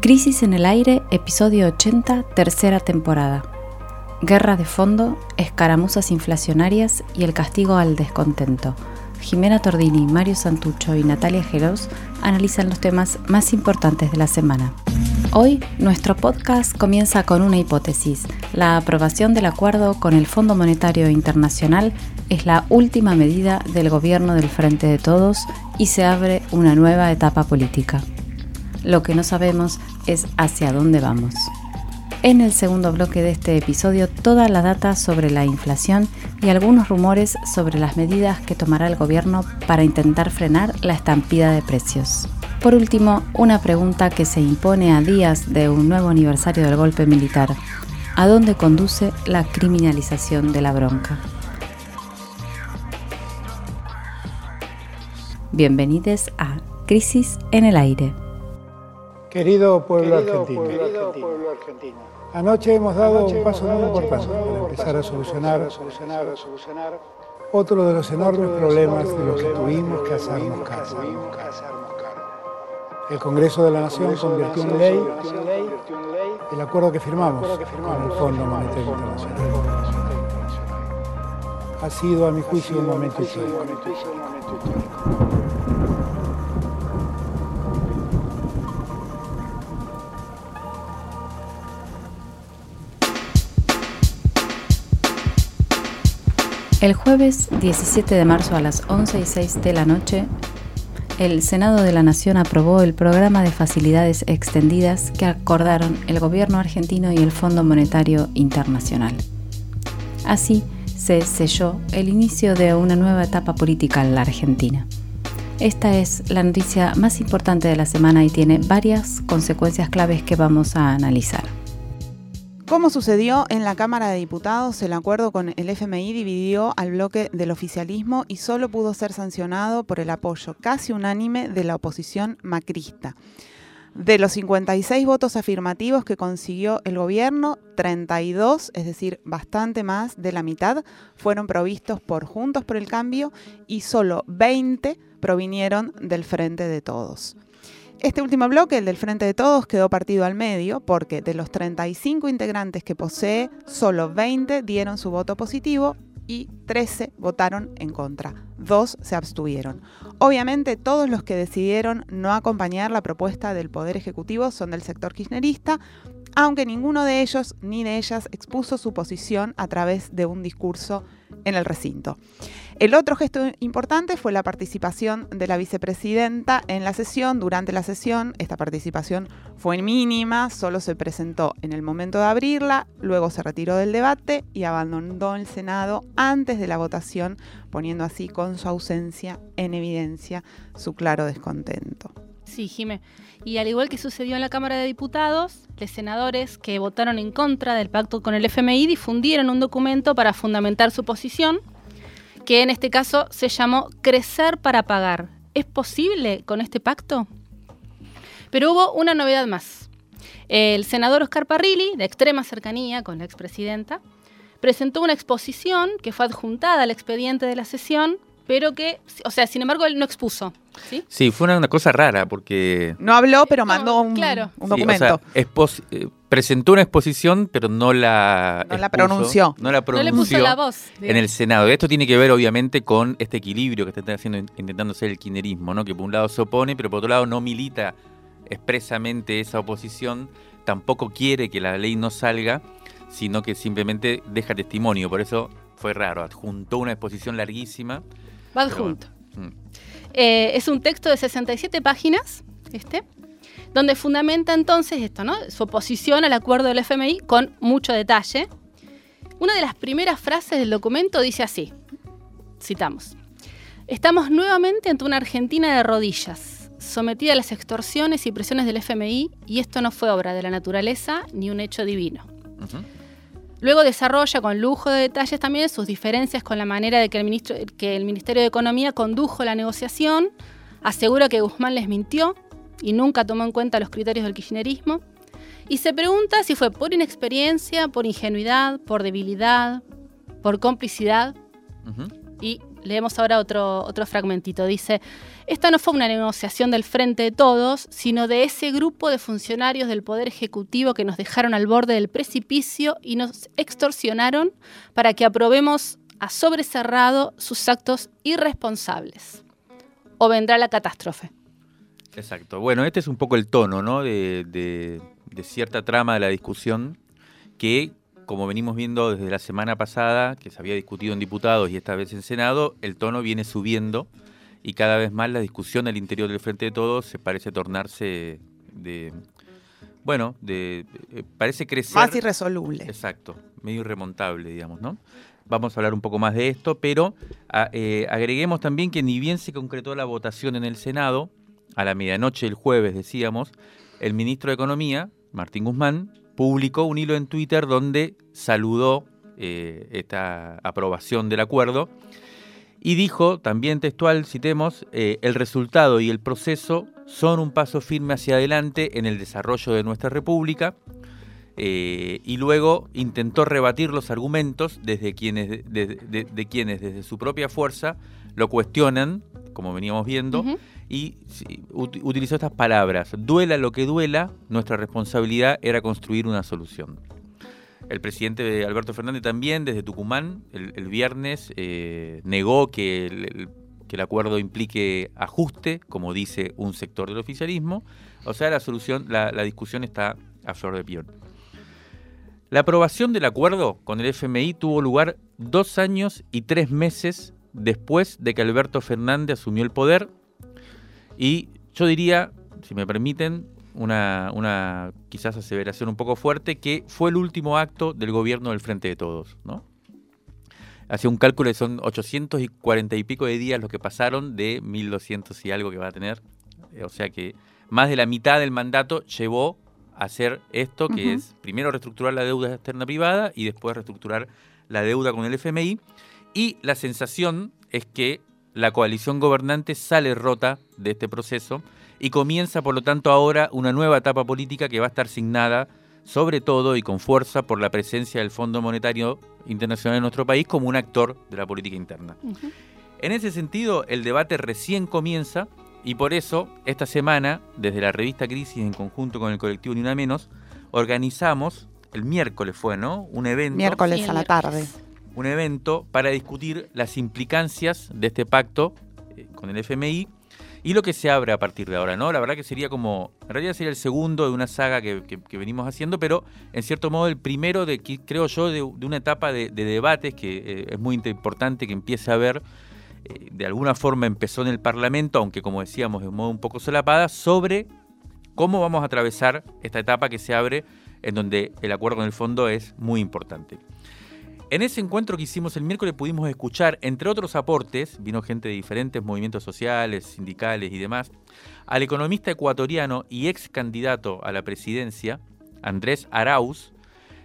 Crisis en el aire, episodio 80, tercera temporada. Guerra de fondo, escaramuzas inflacionarias y el castigo al descontento. Jimena Tordini, Mario Santucho y Natalia Geroz analizan los temas más importantes de la semana. Hoy nuestro podcast comienza con una hipótesis. La aprobación del acuerdo con el Fondo Monetario Internacional es la última medida del gobierno del Frente de Todos y se abre una nueva etapa política. Lo que no sabemos es hacia dónde vamos. En el segundo bloque de este episodio, toda la data sobre la inflación y algunos rumores sobre las medidas que tomará el gobierno para intentar frenar la estampida de precios. Por último, una pregunta que se impone a días de un nuevo aniversario del golpe militar. ¿A dónde conduce la criminalización de la bronca? Bienvenidos a Crisis en el Aire. Querido pueblo, argentino, anoche hemos dado un paso muy importante para empezar a solucionar, otro de los enormes problemas de los que tuvimos que hacernos cargo. El Congreso de la Nación convirtió en ley. el acuerdo que firmamos con el Fondo Monetario Internacional. Ha sido, a mi juicio, un momento histórico. El jueves 17 de marzo a las 11 y 6 de la noche, el Senado de la Nación aprobó el programa de facilidades extendidas que acordaron el gobierno argentino y el Fondo Monetario Internacional. Así se selló el inicio de una nueva etapa política en la Argentina. Esta es la noticia más importante de la semana y tiene varias consecuencias claves que vamos a analizar. Como sucedió en la Cámara de Diputados, el acuerdo con el FMI dividió al bloque del oficialismo y solo pudo ser sancionado por el apoyo casi unánime de la oposición macrista. De los 56 votos afirmativos que consiguió el gobierno, 32, es decir, bastante más de la mitad, fueron provistos por Juntos por el Cambio y solo 20 provinieron del Frente de Todos. Este último bloque, el del Frente de Todos, quedó partido al medio porque de los 35 integrantes que posee, solo 20 dieron su voto positivo y 13 votaron en contra. Dos se abstuvieron. Obviamente todos los que decidieron no acompañar la propuesta del Poder Ejecutivo son del sector kirchnerista, aunque ninguno de ellos ni de ellas expuso su posición a través de un discurso en el recinto. El otro gesto importante fue la participación de la vicepresidenta en la sesión. Durante la sesión, esta participación fue mínima, solo se presentó en el momento de abrirla, luego se retiró del debate y abandonó el Senado antes de la votación, poniendo así con su ausencia en evidencia su claro descontento. Sí, Jimé. Y al igual que sucedió en la Cámara de Diputados, los senadores que votaron en contra del pacto con el FMI difundieron un documento para fundamentar su posición que en este caso se llamó Crecer para Pagar. ¿Es posible con este pacto? Pero hubo una novedad más. El senador Oscar Parrilli, de extrema cercanía con la expresidenta, presentó una exposición que fue adjuntada al expediente de la sesión, pero que, o sea, sin embargo, él no expuso. Sí, sí fue una, cosa rara porque... No habló, pero mandó un, un documento. Sí, eh, presentó una exposición, pero no la, no la pronunció. No la pronunció. No le puso la voz. En el Senado. Esto tiene que ver, obviamente, con este equilibrio que está haciendo, intentando hacer el kirchnerismo, ¿no? Que por un lado se opone, pero por otro lado no milita expresamente esa oposición, tampoco quiere que la ley no salga, sino que simplemente deja testimonio. Por eso fue raro. Adjuntó una exposición larguísima. Va adjunto. Mm. Eh, es un texto de 67 páginas, este, donde fundamenta entonces esto, ¿no? Su oposición al acuerdo del FMI con mucho detalle. Una de las primeras frases del documento dice así, citamos, Estamos nuevamente ante una Argentina de rodillas, sometida a las extorsiones y presiones del FMI, y esto no fue obra de la naturaleza ni un hecho divino. Luego desarrolla con lujo de detalles también sus diferencias con la manera de que el, ministro, que el Ministerio de Economía condujo la negociación, asegura que Guzmán les mintió y nunca tomó en cuenta los criterios del kirchnerismo. Y se pregunta si fue por inexperiencia, por ingenuidad, por debilidad, por complicidad. Y Leemos ahora otro, otro fragmentito. Dice, esta no fue una negociación del frente de todos, sino de ese grupo de funcionarios del Poder Ejecutivo que nos dejaron al borde del precipicio y nos extorsionaron para que aprobemos a sobrecerrado sus actos irresponsables. O vendrá la catástrofe. Exacto. Bueno, este es un poco el tono ¿no? de, de cierta trama de la discusión que como venimos viendo desde la semana pasada, que se había discutido en diputados y esta vez en Senado, el tono viene subiendo y cada vez más la discusión al interior del Frente de Todos se parece tornarse de, bueno, de, eh, parece crecer. Más irresoluble. Exacto, medio irremontable, digamos, ¿no? Vamos a hablar un poco más de esto, pero eh, agreguemos también que ni bien se concretó la votación en el Senado, a la medianoche del jueves decíamos, el ministro de Economía, Martín Guzmán, publicó un hilo en Twitter donde saludó eh, esta aprobación del acuerdo y dijo, también textual, citemos, eh, el resultado y el proceso son un paso firme hacia adelante en el desarrollo de nuestra república eh, y luego intentó rebatir los argumentos desde quienes, de, quienes desde su propia fuerza lo cuestionan, como veníamos viendo, y utilizó estas palabras, duela lo que duela, nuestra responsabilidad era construir una solución. El presidente Alberto Fernández también desde Tucumán el, viernes eh, negó que el, acuerdo implique ajuste, como dice un sector del oficialismo. O sea, la solución, la, la discusión está a flor de piel. La aprobación del acuerdo con el FMI tuvo lugar dos años y tres meses después de que Alberto Fernández asumió el poder y yo diría, si me permiten, una, una quizás aseveración un poco fuerte, que fue el último acto del gobierno del Frente de Todos, ¿no? Hacía un cálculo de son 840 y pico de días los que pasaron de 1200 y algo que va a tener. O sea que más de la mitad del mandato llevó a hacer esto, que es primero reestructurar la deuda externa privada y después reestructurar la deuda con el FMI. Y la sensación es que la coalición gobernante sale rota de este proceso y comienza, por lo tanto, ahora una nueva etapa política que va a estar signada sobre todo y con fuerza por la presencia del Fondo Monetario Internacional en nuestro país como un actor de la política interna. En ese sentido, el debate recién comienza y por eso, esta semana, desde la revista Crisis, en conjunto con el colectivo Ni Una Menos, organizamos, el miércoles fue, ¿no? Un evento. Miércoles a la tarde un evento para discutir las implicancias de este pacto eh, con el FMI y lo que se abre a partir de ahora, ¿no? La verdad que sería como, en realidad sería el segundo de una saga que, venimos haciendo, pero en cierto modo el primero de, creo yo, de, una etapa de, debates que eh, es muy importante que empiece a haber, eh, de alguna forma empezó en el Parlamento, aunque como decíamos de modo un poco solapada, sobre cómo vamos a atravesar esta etapa que se abre en donde el acuerdo en el fondo es muy importante. En ese encuentro que hicimos el miércoles pudimos escuchar, entre otros aportes, vino gente de diferentes movimientos sociales, sindicales y demás, al economista ecuatoriano y ex candidato a la presidencia, Andrés Arauz,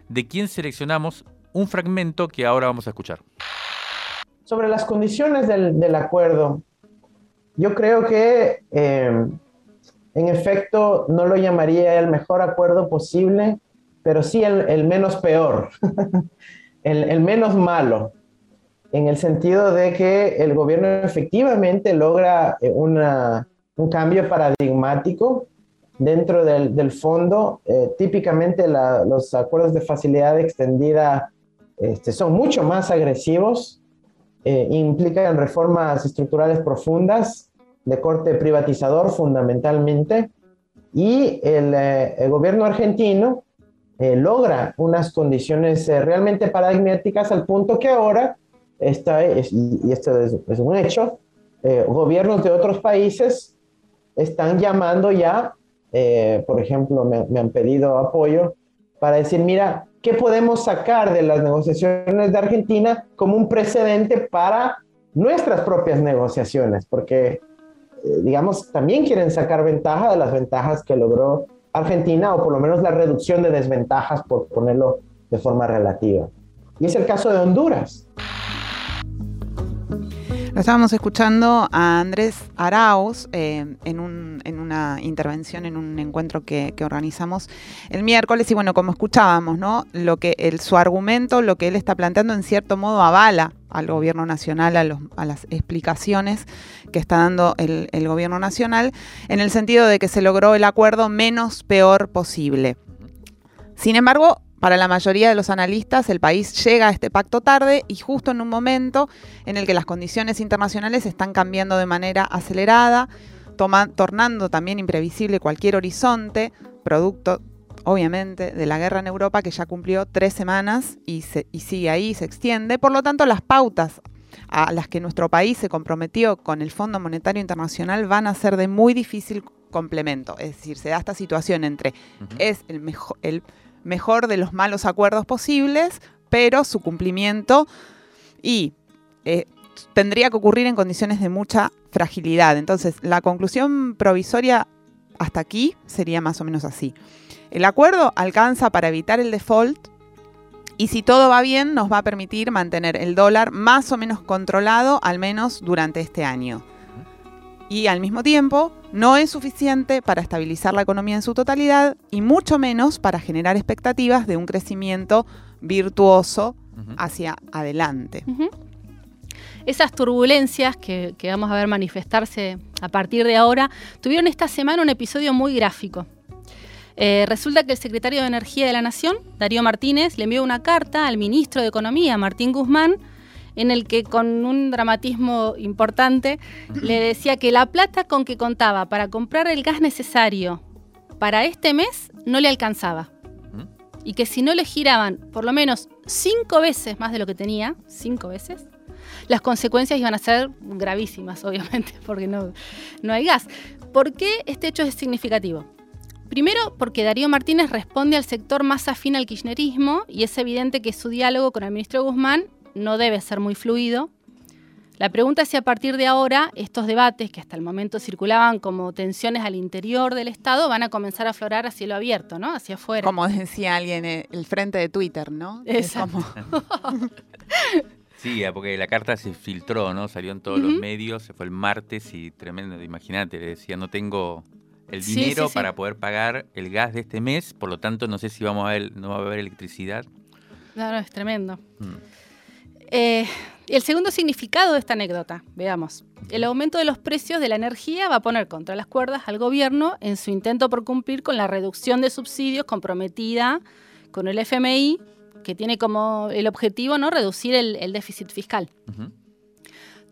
de quien seleccionamos un fragmento que ahora vamos a escuchar. Sobre las condiciones del, acuerdo, yo creo que eh, en efecto no lo llamaría el mejor acuerdo posible, pero sí el menos peor. el, menos malo, en el sentido de que el gobierno efectivamente logra eh, un cambio paradigmático dentro del, fondo. Eh, típicamente los acuerdos de facilidad extendida este, son mucho más agresivos, eh, implican reformas estructurales profundas de corte privatizador fundamentalmente, y el gobierno argentino eh, logra unas condiciones eh, realmente paradigmáticas al punto que ahora, está, y esto es, un hecho, eh, gobiernos de otros países están llamando ya, por ejemplo, me, me han pedido apoyo para decir, mira, ¿qué podemos sacar de las negociaciones de Argentina como un precedente para nuestras propias negociaciones? Porque, digamos, también quieren sacar ventaja de las ventajas que logró Argentina, o por lo menos la reducción de desventajas, por ponerlo de forma relativa. Y es el caso de Honduras. Lo estábamos escuchando a Andrés Arauz eh, en, una intervención en un encuentro que, organizamos el miércoles. Y bueno, como escuchábamos, ¿no? Lo que el, su argumento, lo que él está planteando, en cierto modo avala al gobierno nacional, a, las explicaciones que está dando el, el gobierno nacional, en el sentido de que se logró el acuerdo menos peor posible. Sin embargo, para la mayoría de los analistas, el país llega a este pacto tarde y justo en un momento en el que las condiciones internacionales están cambiando de manera acelerada, tornando también imprevisible cualquier horizonte, producto obviamente de la guerra en Europa que ya cumplió tres semanas y, y sigue ahí, se extiende. Por lo tanto, las pautas a las que nuestro país se comprometió con el Fondo Monetario Internacional van a ser de muy difícil complemento. Es decir, se da esta situación entre es el mejor, el mejor de los malos acuerdos posibles, pero su cumplimiento y eh, tendría que ocurrir en condiciones de mucha fragilidad. Entonces, la conclusión provisoria hasta aquí sería más o menos así. El acuerdo alcanza para evitar el default y si todo va bien nos va a permitir mantener el dólar más o menos controlado al menos durante este año y al mismo tiempo no es suficiente para estabilizar la economía en su totalidad y mucho menos para generar expectativas de un crecimiento virtuoso hacia adelante. Esas turbulencias que, vamos a ver manifestarse a partir de ahora tuvieron esta semana un episodio muy gráfico. Eh, resulta que el secretario de Energía de la Nación, Darío Martínez, le envió una carta al ministro de Economía, Martín Guzmán, en el que con un dramatismo importante le decía que la plata con que contaba para comprar el gas necesario para este mes no le alcanzaba. Y que si no le giraban por lo menos cinco veces más de lo que tenía, cinco veces, las consecuencias iban a ser gravísimas, obviamente, porque no, no hay gas. ¿Por qué este hecho es significativo? Primero, porque Darío Martínez responde al sector más afín al kirchnerismo y es evidente que su diálogo con el ministro Guzmán no debe ser muy fluido. La pregunta es si a partir de ahora estos debates, que hasta el momento circulaban como tensiones al interior del Estado, van a comenzar a aflorar a cielo abierto, ¿no? Hacia afuera. Como decía alguien, eh, el frente de Twitter, ¿no? Exacto. Sí, porque la carta se filtró, ¿no? Salió en todos los medios, se fue el martes y tremendo, imagínate, le decía, no tengo el dinero para poder pagar el gas de este mes, por lo tanto no sé si vamos a ver, no va a haber electricidad. No, no, es tremendo. Mm. Eh, el segundo significado de esta anécdota, veamos. El aumento de los precios de la energía va a poner contra las cuerdas al gobierno en su intento por cumplir con la reducción de subsidios comprometida con el FMI, que tiene como el objetivo ¿no? reducir el, déficit fiscal.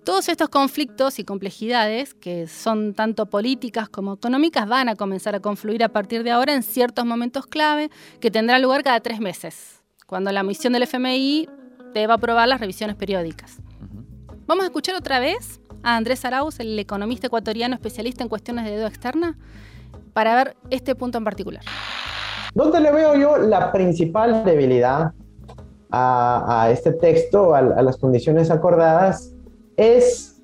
Todos estos conflictos y complejidades, que son tanto políticas como económicas, van a comenzar a confluir a partir de ahora en ciertos momentos clave que tendrán lugar cada tres meses, cuando la misión del FMI deba aprobar las revisiones periódicas. Vamos a escuchar otra vez a Andrés Arauz, el economista ecuatoriano especialista en cuestiones de deuda externa, para ver este punto en particular. ¿Dónde le veo yo la principal debilidad a, este texto, a, a, las condiciones acordadas, es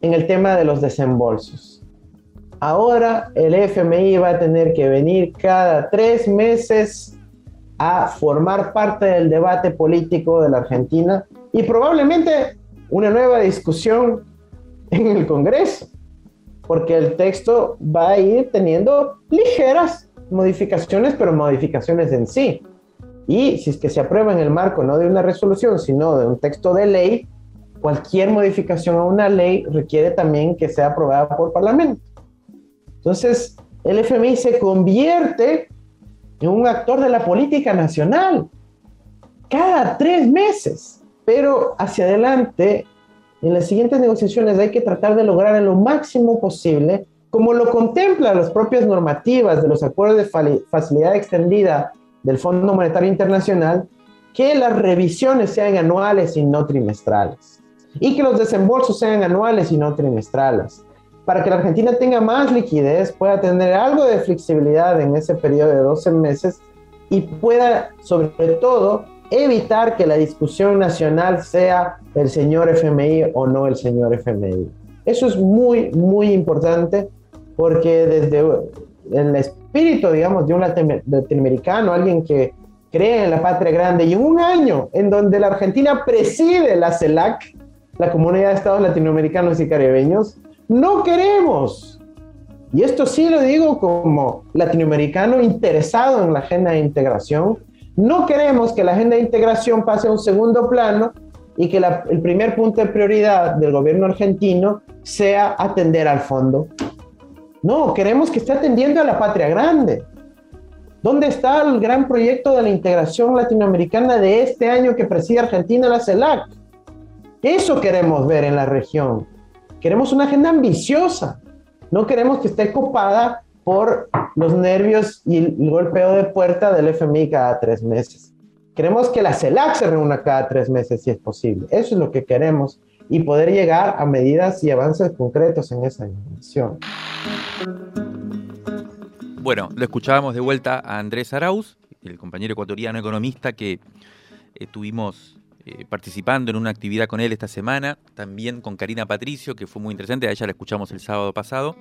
en el tema de los desembolsos. Ahora el FMI va a tener que venir cada tres meses a formar parte del debate político de la Argentina y probablemente una nueva discusión en el Congreso, porque el texto va a ir teniendo ligeras modificaciones, pero modificaciones en sí. Y si es que se aprueba en el marco no de una resolución, sino de un texto de ley, cualquier modificación a una ley requiere también que sea aprobada por Parlamento. Entonces, el FMI se convierte un actor de la política nacional cada tres meses. Pero hacia adelante, en las siguientes negociaciones hay que tratar de lograr en lo máximo posible, como lo contemplan las propias normativas de los acuerdos de facilidad extendida del Fondo Monetario Internacional, que las revisiones sean anuales y no trimestrales. Y que los desembolsos sean anuales y no trimestrales para que la Argentina tenga más liquidez, pueda tener algo de flexibilidad en ese periodo de 12 meses y pueda, sobre todo, evitar que la discusión nacional sea el señor FMI o no el señor FMI. Eso es muy, muy importante porque desde el espíritu, digamos, de un latinoamericano, alguien que cree en la patria grande y en un año en donde la Argentina preside la CELAC, la comunidad de estados latinoamericanos y caribeños, no queremos. Y esto sí lo digo como latinoamericano interesado en la agenda de integración. No queremos que la agenda de integración pase a un segundo plano y que el primer punto de prioridad del gobierno argentino sea atender al fondo. No, queremos que esté atendiendo a la patria grande. ¿Dónde está el gran proyecto de la integración latinoamericana de este año que preside Argentina, la CELAC? Eso queremos ver en la región. Queremos una agenda ambiciosa. No queremos que esté copada por los nervios y el golpeo de puerta del FMI cada tres meses. Queremos que la CELAC se reúna cada tres meses si es posible. Eso es lo que queremos y poder llegar a medidas y avances concretos en esa dimensión. Bueno, lo escuchábamos de vuelta a Andrés Arauz, el compañero ecuatoriano economista que eh, tuvimos eh, participando en una actividad con él esta semana, también con Karina Patricio, que fue muy interesante, a ella la escuchamos el sábado pasado.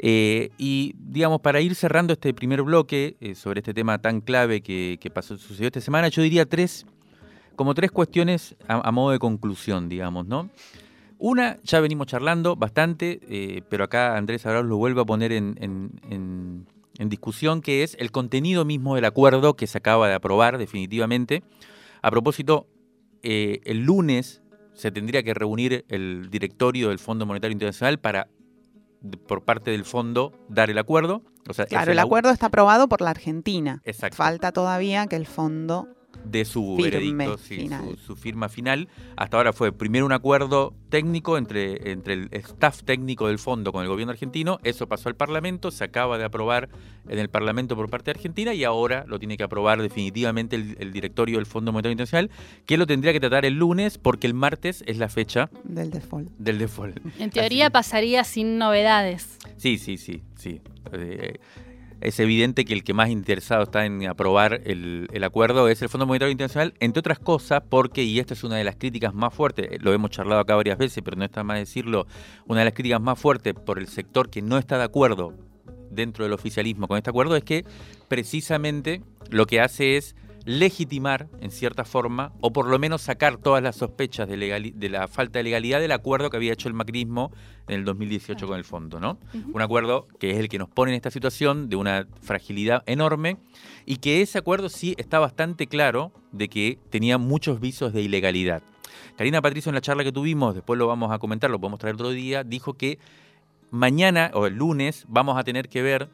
Eh, y digamos, para ir cerrando este primer bloque sobre este tema tan clave que, pasó, sucedió esta semana, yo diría tres, como tres cuestiones a, modo de conclusión, digamos, ¿no? Una, ya venimos charlando bastante, eh, pero acá Andrés Arauz lo vuelve a poner en, discusión, que es el contenido mismo del acuerdo que se acaba de aprobar definitivamente. A propósito, eh, el lunes se tendría que reunir el directorio del Fondo Monetario Internacional para, por parte del fondo, dar el acuerdo. claro, el acuerdo está aprobado por la Argentina. Exacto. Falta todavía que el fondo de su veredicto, su, firma final. Hasta ahora fue primero un acuerdo técnico entre, entre el staff técnico del fondo con el gobierno argentino, eso pasó al Parlamento, se acaba de aprobar en el Parlamento por parte de Argentina y ahora lo tiene que aprobar definitivamente el, directorio del Fondo Monetario Internacional, que lo tendría que tratar el lunes porque el martes es la fecha del default. Del default. En teoría pasaría sin novedades. Sí, sí, sí, sí. Eh, es evidente que el que más interesado está en aprobar el, acuerdo es el Fondo Monetario Internacional, entre otras cosas, porque, y esta es una de las críticas más fuertes, lo hemos charlado acá varias veces, pero no está más decirlo, una de las críticas más fuertes por el sector que no está de acuerdo dentro del oficialismo con este acuerdo es que precisamente lo que hace es legitimar, en cierta forma, o por lo menos sacar todas las sospechas de, de la falta de legalidad del acuerdo que había hecho el macrismo en el 2018 con el fondo, ¿no? Un acuerdo que es el que nos pone en esta situación de una fragilidad enorme y que ese acuerdo sí está bastante claro de que tenía muchos visos de ilegalidad. Karina Patricio en la charla que tuvimos, después lo vamos a comentar, lo podemos traer otro día, dijo que mañana o el lunes vamos a tener que ver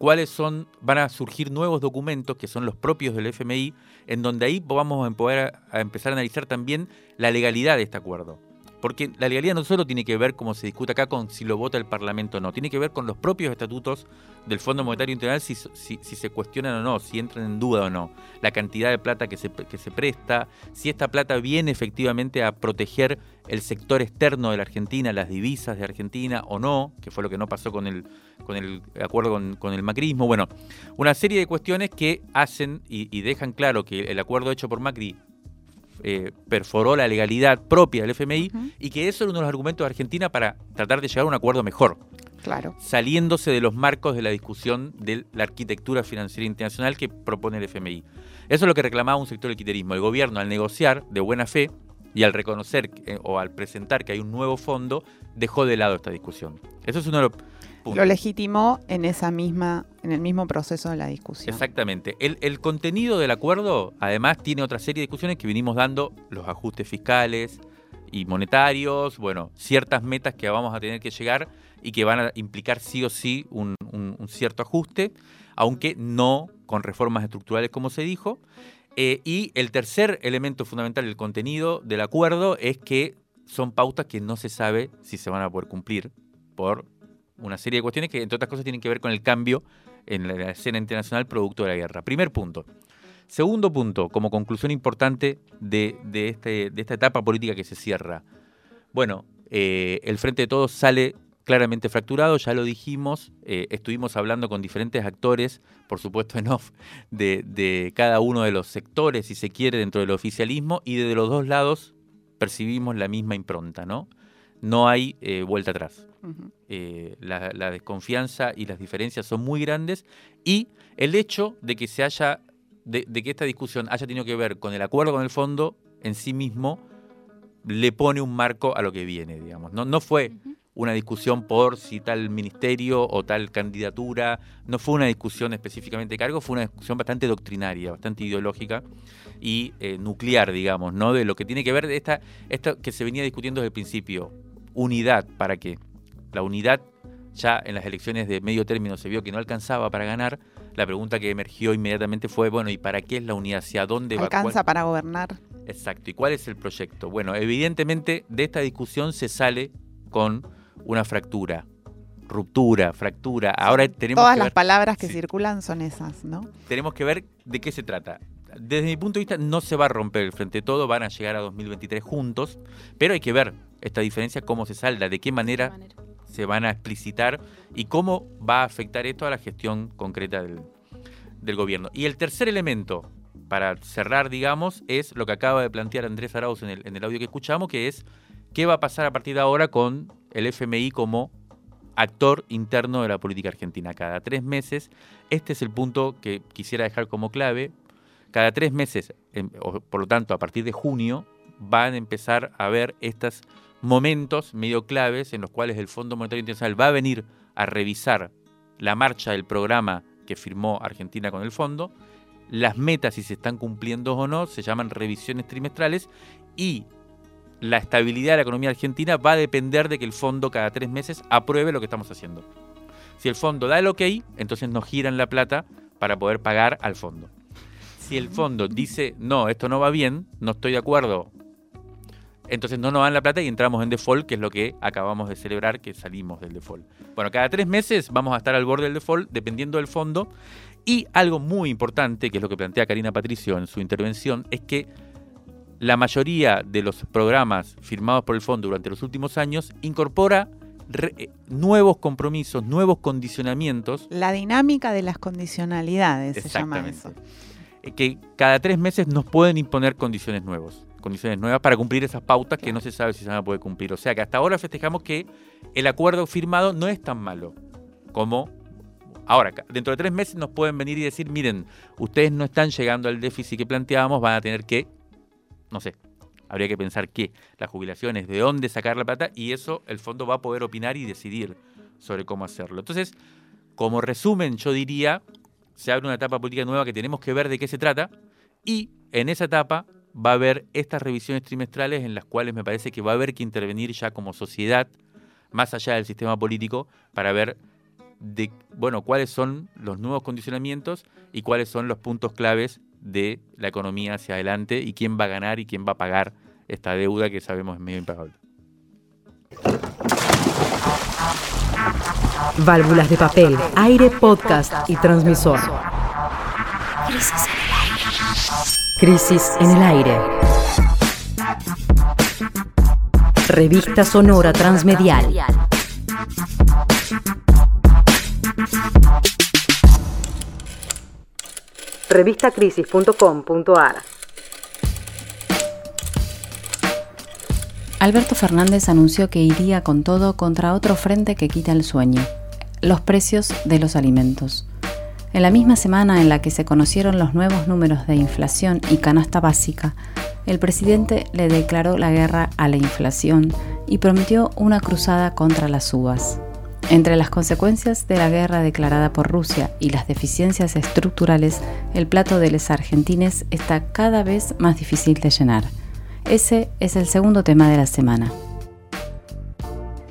cuáles son, van a surgir nuevos documentos que son los propios del FMI, en donde ahí vamos a poder a empezar a analizar también la legalidad de este acuerdo. Porque la legalidad no solo tiene que ver, como se discute acá, con si lo vota el Parlamento o no, tiene que ver con los propios estatutos del Fondo Monetario Internacional, si, se cuestionan o no, si entran en duda o no, la cantidad de plata que se, presta, si esta plata viene efectivamente a proteger el sector externo de la Argentina, las divisas de Argentina o no, que fue lo que no pasó con el, acuerdo con, el macrismo. Bueno, una serie de cuestiones que hacen y dejan claro que el acuerdo hecho por Macri eh, perforó la legalidad propia del FMI y que eso era uno de los argumentos de Argentina para tratar de llegar a un acuerdo mejor. Claro. Saliéndose de los marcos de la discusión de la arquitectura financiera internacional que propone el FMI. Eso es lo que reclamaba un sector del quiterismo. El gobierno, al negociar de buena fe y al reconocer eh, o al presentar que hay un nuevo fondo, dejó de lado esta discusión. Eso es uno de los lo legitimó en esa misma, en el mismo proceso de la discusión. Exactamente. El, contenido del acuerdo, además, tiene otra serie de discusiones que venimos dando, los ajustes fiscales y monetarios, bueno, ciertas metas que vamos a tener que llegar y que van a implicar sí o sí un, cierto ajuste, aunque no con reformas estructurales como se dijo. Eh, y el tercer elemento fundamental del contenido del acuerdo es que son pautas que no se sabe si se van a poder cumplir por una serie de cuestiones que, entre otras cosas, tienen que ver con el cambio en la escena internacional producto de la guerra. Primer punto. Segundo punto, como conclusión importante de, este, de esta etapa política que se cierra. Bueno, eh, el Frente de Todos sale claramente fracturado, ya lo dijimos, eh, estuvimos hablando con diferentes actores, por supuesto en off, de, de, cada uno de los sectores, si se quiere, dentro del oficialismo, y de los dos lados percibimos la misma impronta, ¿no? No hay eh, vuelta atrás. Eh, la, desconfianza y las diferencias son muy grandes y el hecho de que se haya, de, que esta discusión haya tenido que ver con el acuerdo con el fondo en sí mismo le pone un marco a lo que viene, digamos. No, no fue una discusión por si tal ministerio o tal candidatura, no fue una discusión específicamente de cargo, fue una discusión bastante doctrinaria, bastante ideológica y eh, nuclear, digamos, ¿no? De lo que tiene que ver de esta, esto que se venía discutiendo desde el principio. Unidad, ¿para qué? La unidad ya en las elecciones de medio término se vio que no alcanzaba para ganar. La pregunta que emergió inmediatamente fue, bueno, ¿y para qué es la unidad? ¿Hacia dónde va? ¿Alcanza para gobernar? Exacto. ¿Y cuál es el proyecto? Bueno, evidentemente de esta discusión se sale con una fractura, ruptura, fractura. Ahora tenemos Todas que las ver- palabras que Sí. circulan son esas, ¿no? tenemos que ver de qué se trata. Desde mi punto de vista no se va a romper el frente todo, van a llegar a 2023 juntos, pero hay que ver esta diferencia, cómo se salda, de qué manera se van a explicitar y cómo va a afectar esto a la gestión concreta del, del gobierno. Y el tercer elemento, para cerrar, digamos, es lo que acaba de plantear Andrés Arauz en el, en el audio que escuchamos, que es qué va a pasar a partir de ahora con el FMI como actor interno de la política argentina. Cada tres meses, este es el punto que quisiera dejar como clave, cada tres meses, em, por lo tanto a partir de junio, van a empezar a ver estos momentos medio claves en los cuales el Fondo Monetario Internacional va a venir a revisar la marcha del programa que firmó Argentina con el fondo, las metas si se están cumpliendo o no, se llaman revisiones trimestrales y la estabilidad de la economía argentina va a depender de que el fondo cada tres meses apruebe lo que estamos haciendo. Si el fondo da el ok, entonces nos giran la plata para poder pagar al fondo. Si el fondo dice, no, esto no va bien, no estoy de acuerdo, entonces no nos dan la plata y entramos en default, que es lo que acabamos de celebrar, que salimos del default. Bueno, cada tres meses vamos a estar al borde del default, dependiendo del fondo. Y algo muy importante, que es lo que plantea Karina Patricio en su intervención, es que la mayoría de los programas firmados por el fondo durante los últimos años incorpora re- eh, nuevos compromisos, nuevos condicionamientos La dinámica de las condicionalidades se llama eso. eh, que cada tres meses nos pueden imponer condiciones nuevas, condiciones nuevas para cumplir esas pautas que no se sabe si se van a poder cumplir. O sea que hasta ahora festejamos que el acuerdo firmado no es tan malo como ahora. Dentro de tres meses nos pueden venir y decir, miren, ustedes no están llegando al déficit que planteábamos, van a tener que, no sé, habría que pensar qué, las jubilaciones, de dónde sacar la plata y eso el fondo va a poder opinar y decidir sobre cómo hacerlo. Entonces, como resumen, yo diría, se abre una etapa política nueva que tenemos que ver de qué se trata y en esa etapa va a haber estas revisiones trimestrales en las cuales me parece que va a haber que intervenir ya como sociedad, más allá del sistema político, para ver de bueno cuáles son los nuevos condicionamientos y cuáles son los puntos claves de la economía hacia adelante y quién va a ganar y quién va a pagar esta deuda que sabemos es medio impagable. Válvulas de papel, aire, podcast y transmisor. Crisis en el aire. Revista sonora transmedial. Revistacrisis.com.ar Alberto Fernández anunció que iría con todo contra otro frente que quita el sueño, los precios de los alimentos. En la misma semana en la que se conocieron los nuevos números de inflación y canasta básica, el presidente le declaró la guerra a la inflación y prometió una cruzada contra las uvas. Entre las consecuencias de la guerra declarada por Rusia y las deficiencias estructurales, el plato de los argentines está cada vez más difícil de llenar. Ese es el segundo tema de la semana.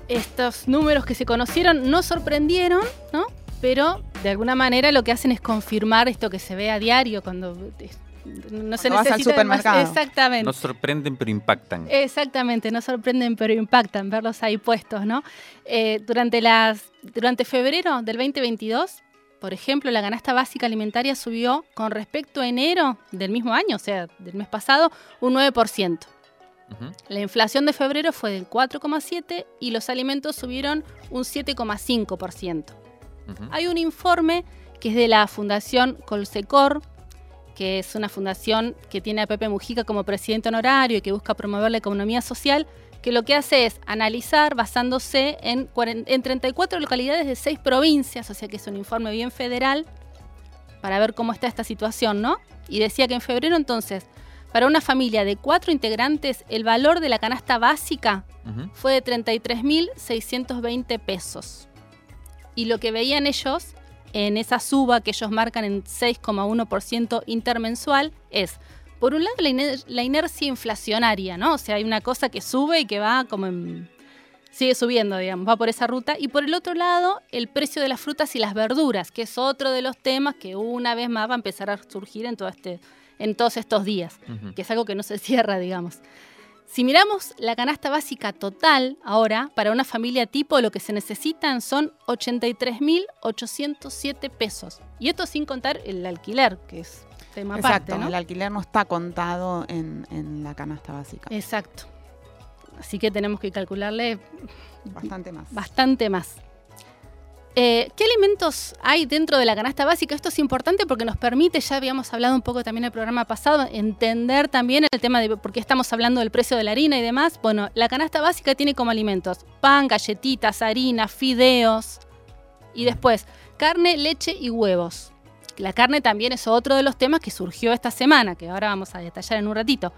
Estos números que se conocieron no sorprendieron, ¿no? Pero de alguna manera lo que hacen es confirmar esto que se ve a diario cuando no se vas al supermercado. Exactamente. Nos sorprenden pero impactan. Exactamente, no sorprenden pero impactan verlos ahí puestos, ¿no? Eh, durante, las, durante febrero del 2022, por ejemplo, la canasta básica alimentaria subió con respecto a enero del mismo año, o sea, del mes pasado, un 9%. Ujú. La inflación de febrero fue del 4,7% y los alimentos subieron un 7,5%. Hay un informe que es de la Fundación Colsecor, que es una fundación que tiene a Pepe Mujica como presidente honorario y que busca promover la economía social, que lo que hace es analizar basándose en, cuaren- en 34 localidades de 6 provincias, o sea que es un informe bien federal, para ver cómo está esta situación, ¿no? Y decía que en febrero entonces para una familia de cuatro integrantes, el valor de la canasta básica fue de 33.620 pesos. Y lo que veían ellos en esa suba que ellos marcan en 6,1% intermensual es, por un lado, la, iner- la inercia inflacionaria, ¿no? O sea, hay una cosa que sube y que va como en- sigue subiendo, digamos, va por esa ruta. Y por el otro lado, el precio de las frutas y las verduras, que es otro de los temas que una vez más va a empezar a surgir en, todo este, en todos estos días que es algo que no se cierra, digamos. Si miramos la canasta básica total ahora, para una familia tipo, lo que se necesitan son 83.807 pesos. Y esto sin contar el alquiler, que es tema Exacto, aparte, ¿no? el alquiler no está contado en, en la canasta básica. Exacto. Así que tenemos que calcularle Bastante más. bastante más. Eh, ¿Qué alimentos hay dentro de la canasta básica? Esto es importante porque nos permite, ya habíamos hablado un poco también en el programa pasado, entender también el tema de por qué estamos hablando del precio de la harina y demás. Bueno, la canasta básica tiene como alimentos pan, galletitas, harina, fideos y después carne, leche y huevos. La carne también es otro de los temas que surgió esta semana, que ahora vamos a detallar en un ratito.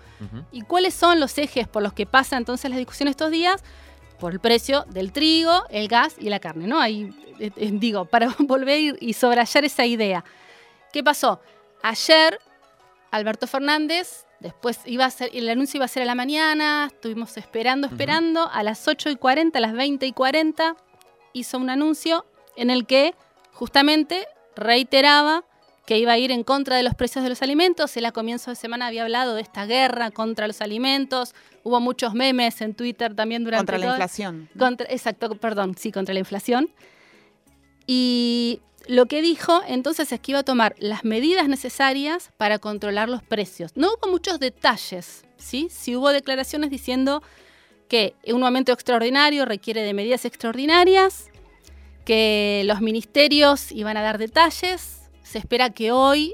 ¿Y cuáles son los ejes por los que pasa entonces la discusión estos días? Por el precio del trigo, el gas y la carne, ¿no? Ahí, eh, eh, digo, para volver y sobrallar esa idea. ¿Qué pasó? Ayer, Alberto Fernández, después iba a ser, el anuncio iba a ser a la mañana, estuvimos esperando, esperando, a las 8 y 40, a las 20 y 40, hizo un anuncio en el que justamente reiteraba que iba a ir en contra de los precios de los alimentos. Él a comienzo de semana había hablado de esta guerra contra los alimentos. Hubo muchos memes en Twitter también durante Contra la todo- inflación. ¿no? contra- exacto, perdón, sí, contra la inflación. Y lo que dijo entonces es que iba a tomar las medidas necesarias para controlar los precios. No hubo muchos detalles, ¿sí? Sí hubo declaraciones diciendo que un aumento extraordinario requiere de medidas extraordinarias, que los ministerios iban a dar detalles. Se espera que hoy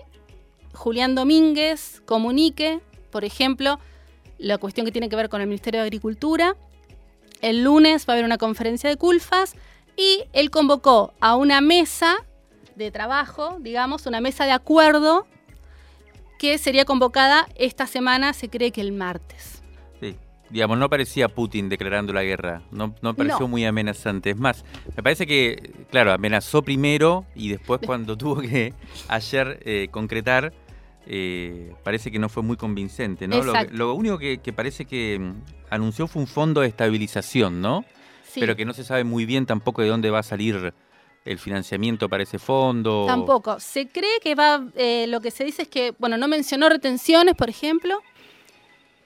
Julián Domínguez comunique, por ejemplo, la cuestión que tiene que ver con el Ministerio de Agricultura. El lunes va a haber una conferencia de culfas y él convocó a una mesa de trabajo, digamos, una mesa de acuerdo que sería convocada esta semana, se cree que el martes. Digamos, no parecía Putin declarando la guerra, no, no pareció No. muy amenazante. Es más, me parece que, claro, amenazó primero y después cuando tuvo que ayer eh, concretar, eh, parece que no fue muy convincente, ¿no? Lo, único que, que parece que mm, anunció fue un fondo de estabilización, ¿no? Sí, Pero que no se sabe muy bien tampoco de dónde va a salir el financiamiento para ese fondo. tampoco. Se cree que va, eh, lo que se dice es que, bueno, no mencionó retenciones, por ejemplo,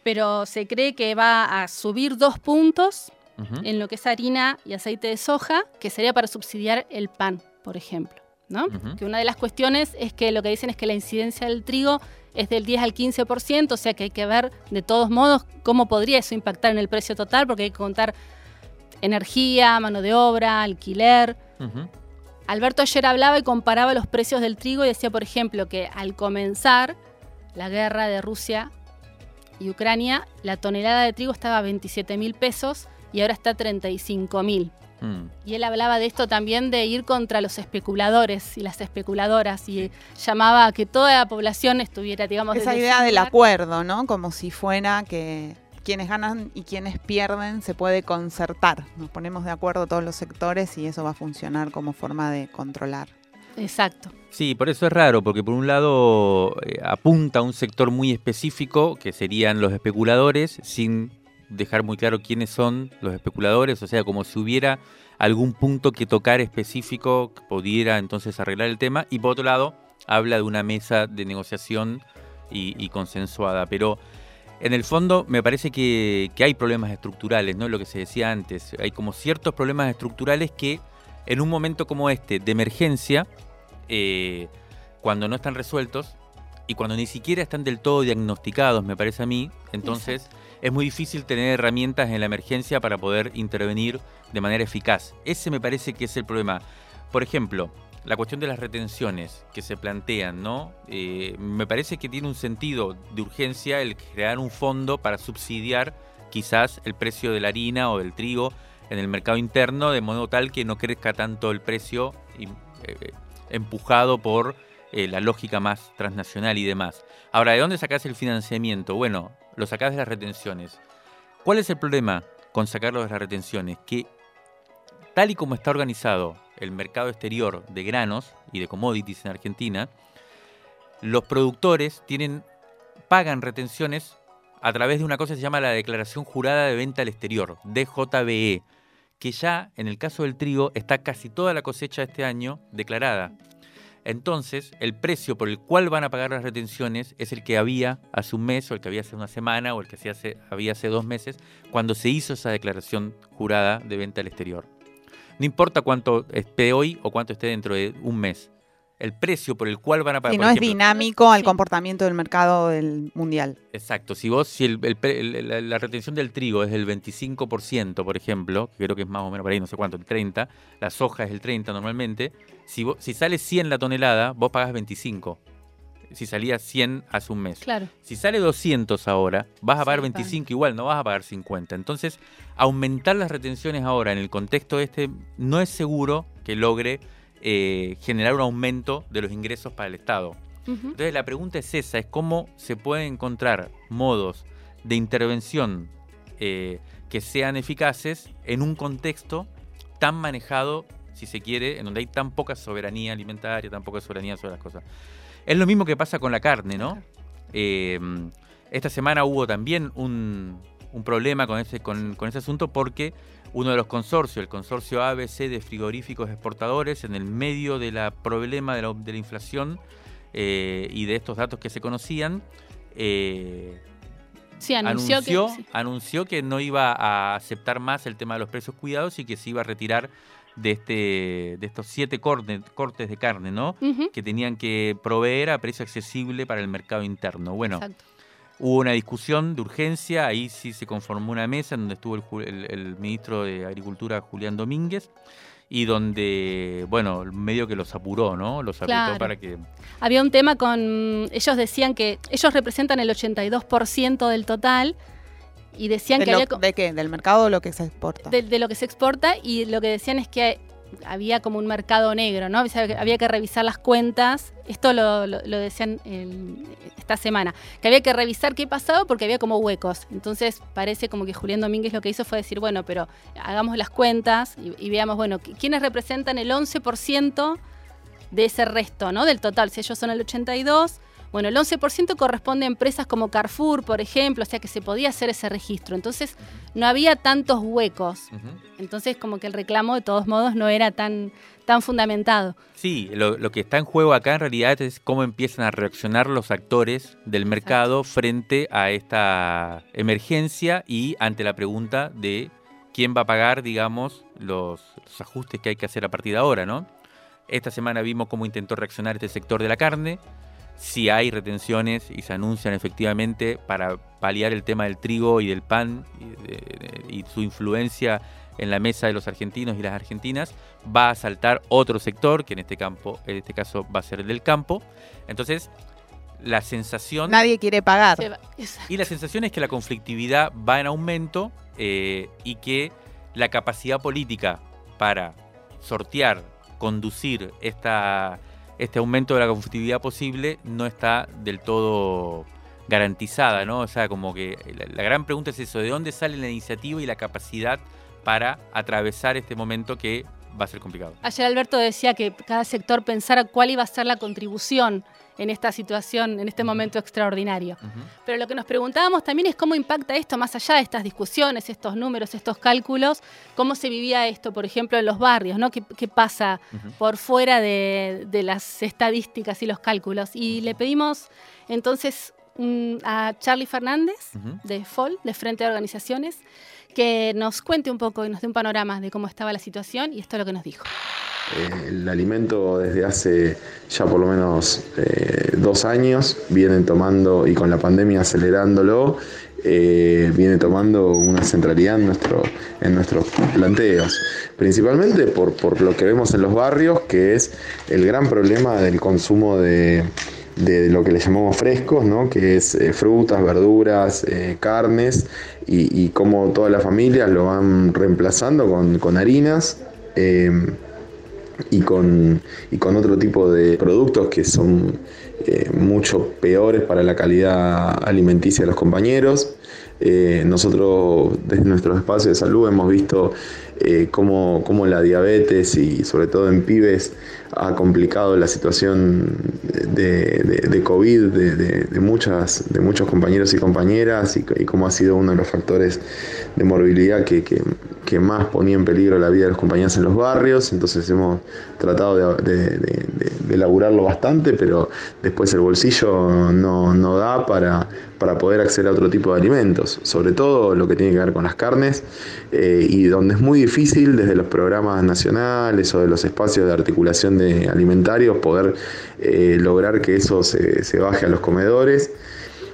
pero se cree que va a subir dos puntos en lo que es harina y aceite de soja, que sería para subsidiar el pan, por ejemplo. ¿no? Que una de las cuestiones es que lo que dicen es que la incidencia del trigo es del 10 al 15%, o sea que hay que ver de todos modos cómo podría eso impactar en el precio total, porque hay que contar energía, mano de obra, alquiler. Alberto ayer hablaba y comparaba los precios del trigo y decía, por ejemplo, que al comenzar la guerra de Rusia y Ucrania, la tonelada de trigo estaba a 27 mil pesos y ahora está a 35 mil. Mm. Y él hablaba de esto también de ir contra los especuladores y las especuladoras y llamaba a que toda la población estuviera, digamos, Esa idea del acuerdo, ¿no? Como si fuera que quienes ganan y quienes pierden se puede concertar. Nos ponemos de acuerdo todos los sectores y eso va a funcionar como forma de controlar. Exacto. Sí, por eso es raro, porque por un lado eh, apunta a un sector muy específico, que serían los especuladores, sin dejar muy claro quiénes son los especuladores, o sea, como si hubiera algún punto que tocar específico que pudiera entonces arreglar el tema, y por otro lado habla de una mesa de negociación y, consensuada, pero en el fondo me parece que, que hay problemas estructurales, ¿no? Lo que se decía antes, hay como ciertos problemas estructurales que en un momento como este de emergencia, eh, cuando no están resueltos y cuando ni siquiera están del todo diagnosticados, me parece a mí, entonces es muy difícil tener herramientas en la emergencia para poder intervenir de manera eficaz. Ese me parece que es el problema. Por ejemplo, la cuestión de las retenciones que se plantean, ¿no? Eh, me parece que tiene un sentido de urgencia el crear un fondo para subsidiar quizás el precio de la harina o del trigo en el mercado interno, de modo tal que no crezca tanto el precio eh, empujado por eh, la lógica más transnacional y demás. Ahora, ¿de dónde sacás el financiamiento? Bueno, lo sacás de las retenciones. ¿Cuál es el problema con sacarlo de las retenciones? Que tal y como está organizado el mercado exterior de granos y de commodities en Argentina, los productores tienen, pagan retenciones a través de una cosa que se llama la Declaración Jurada de Venta al Exterior, DJBE, que ya en el caso del trigo está casi toda la cosecha este año declarada. Entonces, el precio por el cual van a pagar las retenciones es el que había hace un mes, o el que había hace una semana, o el que hace, había hace dos meses, cuando se hizo esa declaración jurada de venta al exterior. No importa cuánto esté hoy o cuánto esté dentro de un mes. El precio por el cual van a pagar. Si por no es ejemplo- dinámico al Sí. comportamiento del mercado del mundial. Exacto, si vos, si el- el pre- el- la, la retención del trigo es del 25%, por ejemplo, que creo que es más o menos por ahí, no sé cuánto, el 30%, la soja es el 30% normalmente, si, vos- si sale 100 la tonelada, vos pagás 25. Si salía 100 hace un mes. Claro. Si sale 200 ahora, vas a Sí, pagar pagan. 25 igual, no vas a pagar 50. Entonces, aumentar las retenciones ahora en el contexto este no es seguro que logre eh, generar un aumento de los ingresos para el Estado. Entonces la pregunta es esa, es cómo se pueden encontrar modos de intervención eh, que sean eficaces en un contexto tan manejado, si se quiere, en donde hay tan poca soberanía alimentaria, tan poca soberanía sobre las cosas. Es lo mismo que pasa con la carne, ¿no? Eh, esta semana hubo también un, un problema con ese, con, con ese asunto porque uno de los consorcios, el consorcio ABC de frigoríficos exportadores, en el medio del problema de la, de la inflación eh, y de estos datos que se conocían, eh, Sí, anunció, anunció, que. sí. anunció que no iba a aceptar más el tema de los precios cuidados y que se iba a retirar de, este, de estos siete corte- cortes de carne, ¿no? Que tenían que proveer a precio accesible para el mercado interno. Bueno, exacto. Hubo una discusión de urgencia, ahí sí se conformó una mesa en donde estuvo el, ju- el- el ministro de Agricultura, Julián Domínguez, y donde, bueno, medio que los apuró, ¿no? Los apretó Claro. para que... Había un tema con. Ellos decían que ellos representan el 82% del total y decían ¿De, que lo- había. ¿De qué? ¿Del mercado o lo que se exporta? de, de lo que se exporta y lo que decían es que había como un mercado negro, ¿no? Había que revisar las cuentas. Esto lo, lo- lo decían el- esta semana, que había que revisar qué pasaba porque había como huecos. Entonces parece como que Julián Domínguez lo que hizo fue decir, bueno, pero hagamos las cuentas y, y veamos, bueno, qui- quiénes representan el 11% de ese resto, ¿no? Del total. Si ellos son el 82%. Bueno, el 11% corresponde a empresas como Carrefour, por ejemplo, o sea que se podía hacer ese registro. Entonces, no había tantos huecos. Entonces, como que el reclamo de todos modos no era tan, tan fundamentado. Sí, lo, lo que está en juego acá en realidad es cómo empiezan a reaccionar los actores del mercado frente a esta emergencia y ante la pregunta de quién va a pagar, digamos, los, los ajustes que hay que hacer a partir de ahora, ¿no? Esta semana vimos cómo intentó reaccionar este sector de la carne, si hay retenciones y se anuncian efectivamente para paliar el tema del trigo y del pan y, de- de- y su influencia en la mesa de los argentinos y las argentinas, va a saltar otro sector, que en este campo, en este caso va a ser el del campo. Entonces, la sensación Nadie quiere pagar. Y la sensación es que la conflictividad va en aumento eh, y que la capacidad política para sortear, conducir esta, este aumento de la conflictividad posible no está del todo garantizada, ¿no? O sea, como que la, la gran pregunta es eso, ¿de dónde sale la iniciativa y la capacidad para atravesar este momento que va a ser complicado? Ayer Alberto decía que cada sector pensara cuál iba a ser la contribución en esta situación, en este momento extraordinario. Pero lo que nos preguntábamos también es cómo impacta esto, más allá de estas discusiones, estos números, estos cálculos, cómo se vivía esto, por ejemplo, en los barrios, ¿no? ¿Qué, qué pasa por fuera de, de las estadísticas y los cálculos? Y le pedimos entonces mm, a Charlie Fernández, de FOL, de Frente de Organizaciones, que nos cuente un poco y nos dé un panorama de cómo estaba la situación y esto es lo que nos dijo. Eh, El alimento desde hace ya por lo menos eh, dos años vienen tomando, y con la pandemia acelerándolo, eh, viene tomando una centralidad en, nuestro, en nuestros planteos. Principalmente por, por lo que vemos en los barrios, que es el gran problema del consumo de, de lo que le llamamos frescos, ¿no? que es eh, frutas, verduras, eh, carnes, y, y cómo todas las familias lo van reemplazando con, con harinas. eh, y con, y con otro tipo de productos que son eh, mucho peores para la calidad alimenticia de los compañeros. Nosotros desde nuestros espacios de salud hemos visto eh, cómo, la diabetes y sobre todo en pibes ha complicado la situación de, COVID de, muchas, de muchos compañeros y compañeras y, cómo ha sido uno de los factores de morbilidad que, más ponía en peligro la vida de los compañeros en los barrios. Entonces hemos tratado de, elaborarlo bastante, pero después el bolsillo no, da para, para poder acceder a otro tipo de alimentos, sobre todo lo que tiene que ver con las carnes eh, y donde es muy difícil desde los programas nacionales o de los espacios de articulación de alimentarios poder eh, lograr que eso se, baje a los comedores.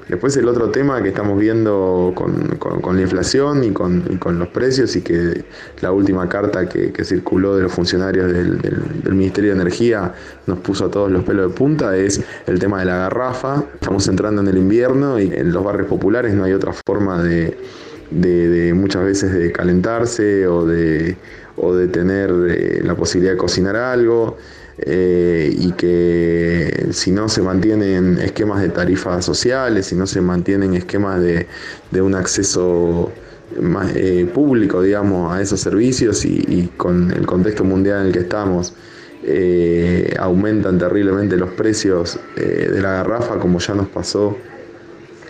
Después el otro tema que estamos viendo con, la inflación y con, los precios y que la última carta que, circuló de los funcionarios del, del, Ministerio de Energía nos puso a todos los pelos de punta es el tema de la garrafa. Estamos entrando en el invierno y en los barrios populares no hay otra forma de de, muchas veces de calentarse o de, o de tener eh, la posibilidad de cocinar algo. Eh, y que si no se mantienen esquemas de tarifas sociales, si no se mantienen esquemas de, un acceso más, eh, público, digamos, a esos servicios y, con el contexto mundial en el que estamos, aumentan terriblemente los precios de la garrafa, como ya nos pasó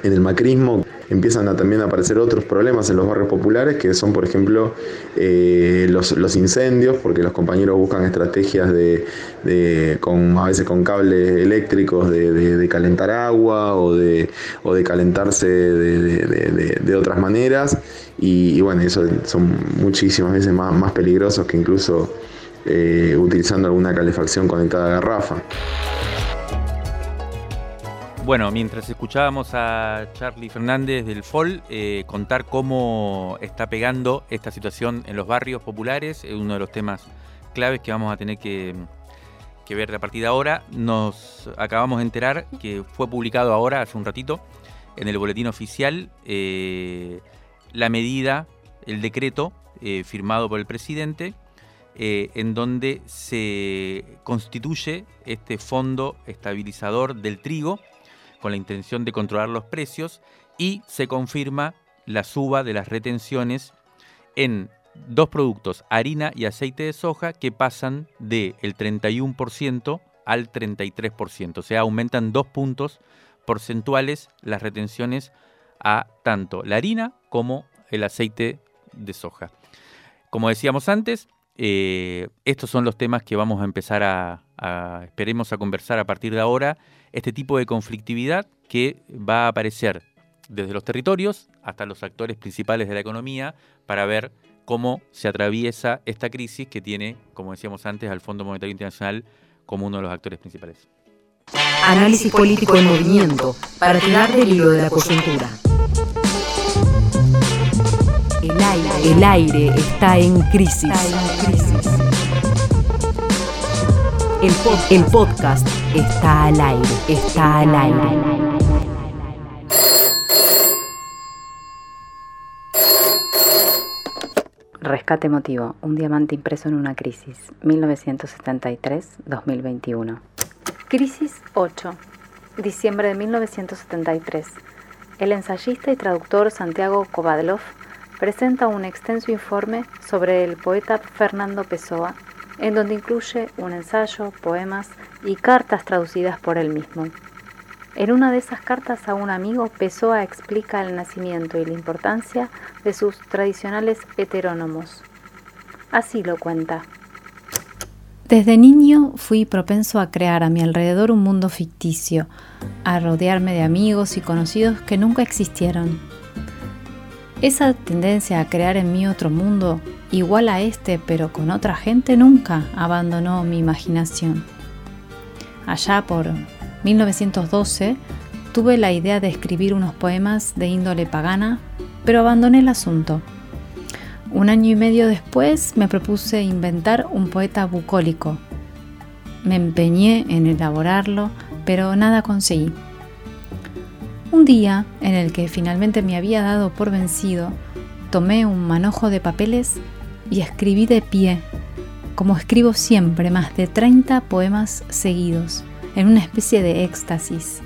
en el macrismo empiezan también a aparecer otros problemas en los barrios populares, que son, por ejemplo, eh, los, incendios, porque los compañeros buscan estrategias de, con, a veces con cables eléctricos de, calentar agua o de, o de calentarse de, otras maneras. Y, bueno, eso son muchísimas veces más, más peligrosos que incluso eh, utilizando alguna calefacción conectada a garrafa. Bueno, mientras escuchábamos a Charlie Fernández del FOL eh, contar cómo está pegando esta situación en los barrios populares, es uno de los temas claves que vamos a tener que, ver a partir de ahora, nos acabamos de enterar que fue publicado ahora, hace un ratito, en el boletín oficial, eh, la medida, el decreto eh, firmado por el presidente, en donde se constituye este fondo estabilizador del trigo, la intención de controlar los precios y se confirma la suba de las retenciones en dos productos, harina y aceite de soja, que pasan del 31% al 33%. O sea, aumentan dos puntos porcentuales las retenciones a tanto la harina como el aceite de soja. Como decíamos antes, eh, estos son los temas que vamos a empezar a, esperemos a conversar a partir de ahora este tipo de conflictividad que va a aparecer desde los territorios hasta los actores principales de la economía para ver cómo se atraviesa esta crisis que tiene, como decíamos antes, al Fondo Monetario Internacional como uno de los actores principales. Análisis político en movimiento para tirar del hilo de la coyuntura. El aire, el aire está en crisis. Está en crisis. El, podcast está al aire, está al aire. Rescate emotivo, un diamante impreso en una crisis, 1973-2021. Crisis 8, diciembre de 1973. El ensayista y traductor Santiago Kovadlov presenta un extenso informe sobre el poeta Fernando Pessoa en donde incluye un ensayo, poemas y cartas traducidas por él mismo. En una de esas cartas a un amigo, Pessoa explica el nacimiento y la importancia de sus tradicionales heterónomos. Así lo cuenta. Desde niño fui propenso a crear a mi alrededor un mundo ficticio, a rodearme de amigos y conocidos que nunca existieron. Esa tendencia a crear en mí otro mundo igual a este pero con otra gente nunca abandonó mi imaginación. Allá por 1912 tuve la idea de escribir unos poemas de índole pagana, pero abandoné el asunto. Un año y medio después me propuse inventar un poeta bucólico. Me empeñé en elaborarlo, pero nada conseguí. Día, en el que finalmente me había dado por vencido, tomé un manojo de papeles y escribí de pie, como escribo siempre, más de 30 poemas seguidos, en una especie de éxtasis.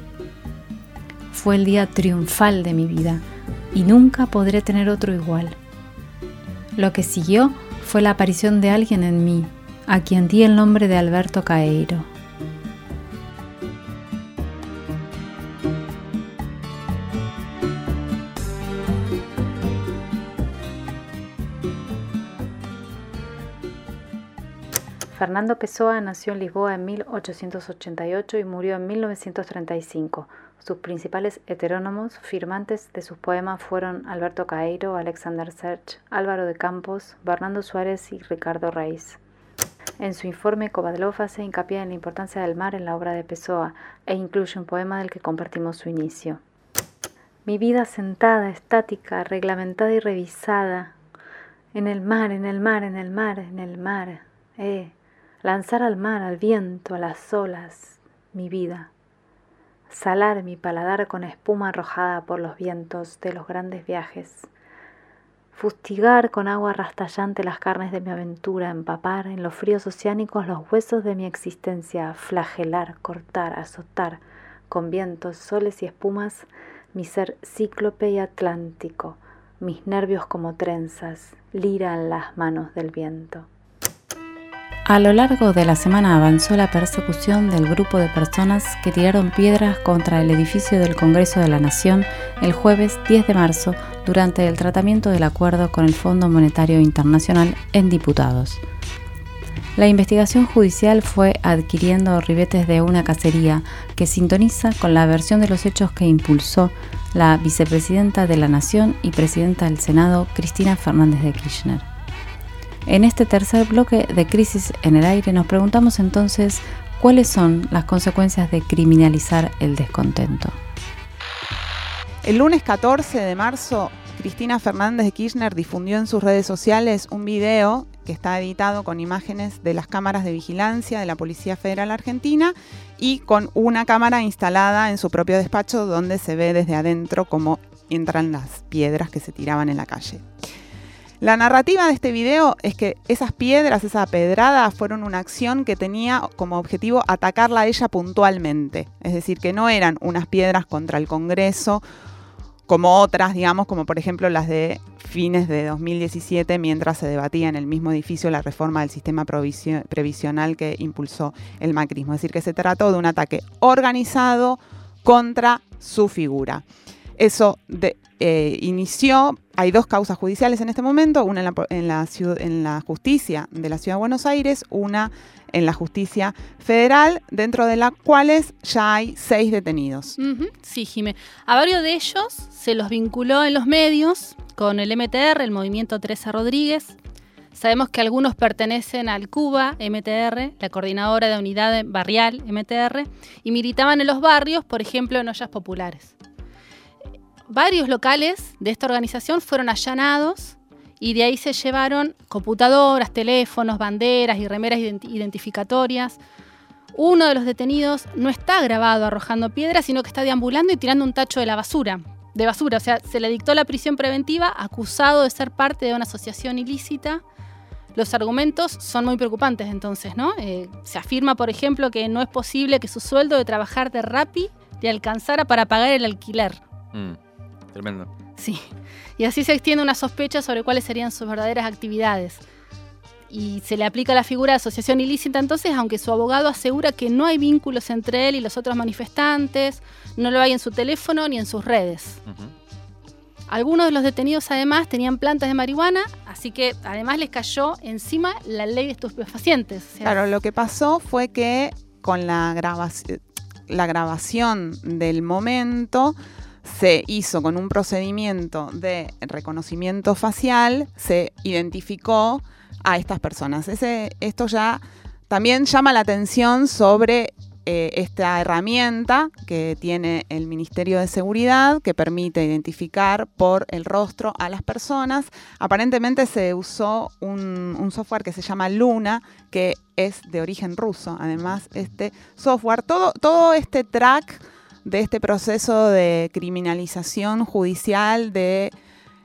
Fue el día triunfal de mi vida y nunca podré tener otro igual. Lo que siguió fue la aparición de alguien en mí, a quien di el nombre de Alberto Caeiro. Fernando Pessoa nació en Lisboa en 1888 y murió en 1935. Sus principales heterónomos firmantes de sus poemas fueron Alberto Caeiro, Alexander Serge, Álvaro de Campos, Bernardo Suárez y Ricardo Reis. En su informe, Kovadlov hace hincapié en la importancia del mar en la obra de Pessoa e incluye un poema del que compartimos su inicio. Mi vida sentada, estática, reglamentada y revisada, en el mar, en el mar, en el mar, en el mar, eh, lanzar al mar, al viento, a las olas, mi vida, salar mi paladar con espuma arrojada por los vientos de los grandes viajes, fustigar con agua rastallante las carnes de mi aventura, empapar en los fríos oceánicos los huesos de mi existencia, flagelar, cortar, azotar con vientos, soles y espumas mi ser cíclope y atlántico, mis nervios como trenzas, lira en las manos del viento. A lo largo de la semana avanzó la persecución del grupo de personas que tiraron piedras contra el edificio del Congreso de la Nación el jueves 10 de marzo durante el tratamiento del acuerdo con el Fondo Monetario Internacional en diputados. La investigación judicial fue adquiriendo ribetes de una cacería que sintoniza con la versión de los hechos que impulsó la vicepresidenta de la Nación y presidenta del Senado, Cristina Fernández de Kirchner. En este tercer bloque de Crisis en el Aire nos preguntamos entonces cuáles son las consecuencias de criminalizar el descontento. El lunes 14 de marzo, Cristina Fernández de Kirchner difundió en sus redes sociales un video que está editado con imágenes de las cámaras de vigilancia de la Policía Federal Argentina y con una cámara instalada en su propio despacho donde se ve desde adentro cómo entran las piedras que se tiraban en la calle. La narrativa de este video es que esas piedras, esa pedrada, fueron una acción que tenía como objetivo atacarla a ella puntualmente. Es decir, que no eran unas piedras contra el Congreso como otras, digamos, como por ejemplo las de fines de 2017, mientras se debatía en el mismo edificio la reforma del sistema previsional que impulsó el macrismo. Es decir, que se trató de un ataque organizado contra su figura. Eso eh, inició, hay dos causas judiciales en este momento, una en la, justicia de la Ciudad de Buenos Aires, una en la justicia federal, dentro de las cuales ya hay seis detenidos. Sí, Jimé. A varios de ellos se los vinculó en los medios con el MTR, el movimiento Teresa Rodríguez. Sabemos que algunos pertenecen al Cuba MTR, la coordinadora de unidad barrial MTR, y militaban en los barrios, por ejemplo, en ollas populares varios locales de esta organización fueron allanados y de ahí se llevaron computadoras, teléfonos, banderas y remeras identificatorias. Uno de los detenidos no está grabado arrojando piedras, sino que está deambulando y tirando un tacho de la basura. De basura, o sea, se le dictó la prisión preventiva acusado de ser parte de una asociación ilícita. Los argumentos son muy preocupantes entonces, ¿no? Eh, se afirma, por ejemplo, que no es posible que su sueldo de trabajar de Rappi le alcanzara para pagar el alquiler. Mm. Tremendo. Sí. Y así se extiende una sospecha sobre cuáles serían sus verdaderas actividades. Y se le aplica la figura de asociación ilícita entonces, aunque su abogado asegura que no hay vínculos entre él y los otros manifestantes, no lo hay en su teléfono ni en sus redes. Algunos de los detenidos además tenían plantas de marihuana, así que además les cayó encima la ley de estupefacientes. claro, lo que pasó fue que con la, grabación, la grabación del momento se hizo con un procedimiento de reconocimiento facial, se identificó a estas personas. esto ya también llama la atención sobre eh, esta herramienta que tiene el Ministerio de Seguridad que permite identificar por el rostro a las personas. Aparentemente se usó un, software que se llama Luna, que es de origen ruso. Además, este software, todo este track de este proceso de criminalización judicial de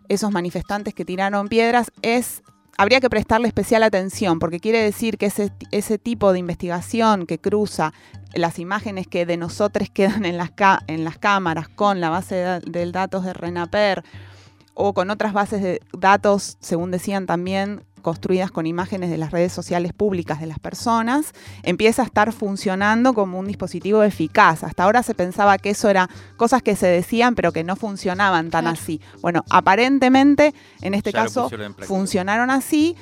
esos manifestantes que tiraron piedras es habría que prestarle especial atención, porque quiere decir que ese, ese tipo de investigación que cruza las imágenes que de nosotros quedan en las, en las cámaras con la base de, de datos de RENAPER o con otras bases de datos, según decían también, construidas con imágenes de las redes sociales públicas de las personas, empieza a estar funcionando como un dispositivo eficaz. Hasta ahora se pensaba que eso era cosas que se decían pero que no funcionaban tan así. Bueno, aparentemente en este caso funcionaron así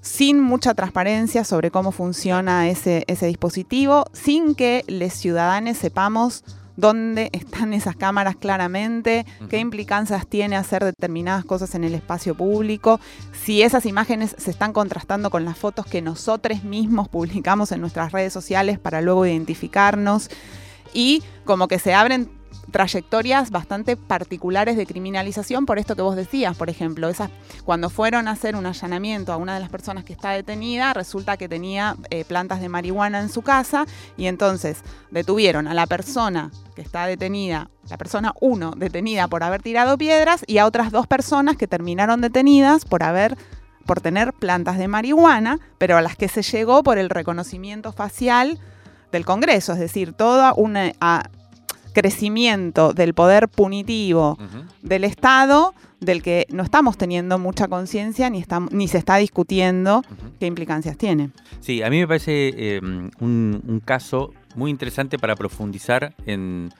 sin mucha transparencia sobre cómo funciona ese, ese dispositivo, sin que los ciudadanos sepamos dónde están esas cámaras claramente, qué implicancias tiene hacer determinadas cosas en el espacio público, si esas imágenes se están contrastando con las fotos que nosotros mismos publicamos en nuestras redes sociales para luego identificarnos y como que se abren trayectorias bastante particulares de criminalización por esto que vos decías, por ejemplo, esas, cuando fueron a hacer un allanamiento a una de las personas que está detenida, resulta que tenía eh, plantas de marihuana en su casa y entonces detuvieron a la persona que está detenida, la persona uno detenida por haber tirado piedras y a otras dos personas que terminaron detenidas por haber por tener plantas de marihuana, pero a las que se llegó por el reconocimiento facial del Congreso, es decir, toda una, crecimiento del poder punitivo del Estado del que no estamos teniendo mucha conciencia ni, ni se está discutiendo qué implicancias tiene. Sí, a mí me parece em, un, caso muy interesante para profundizar en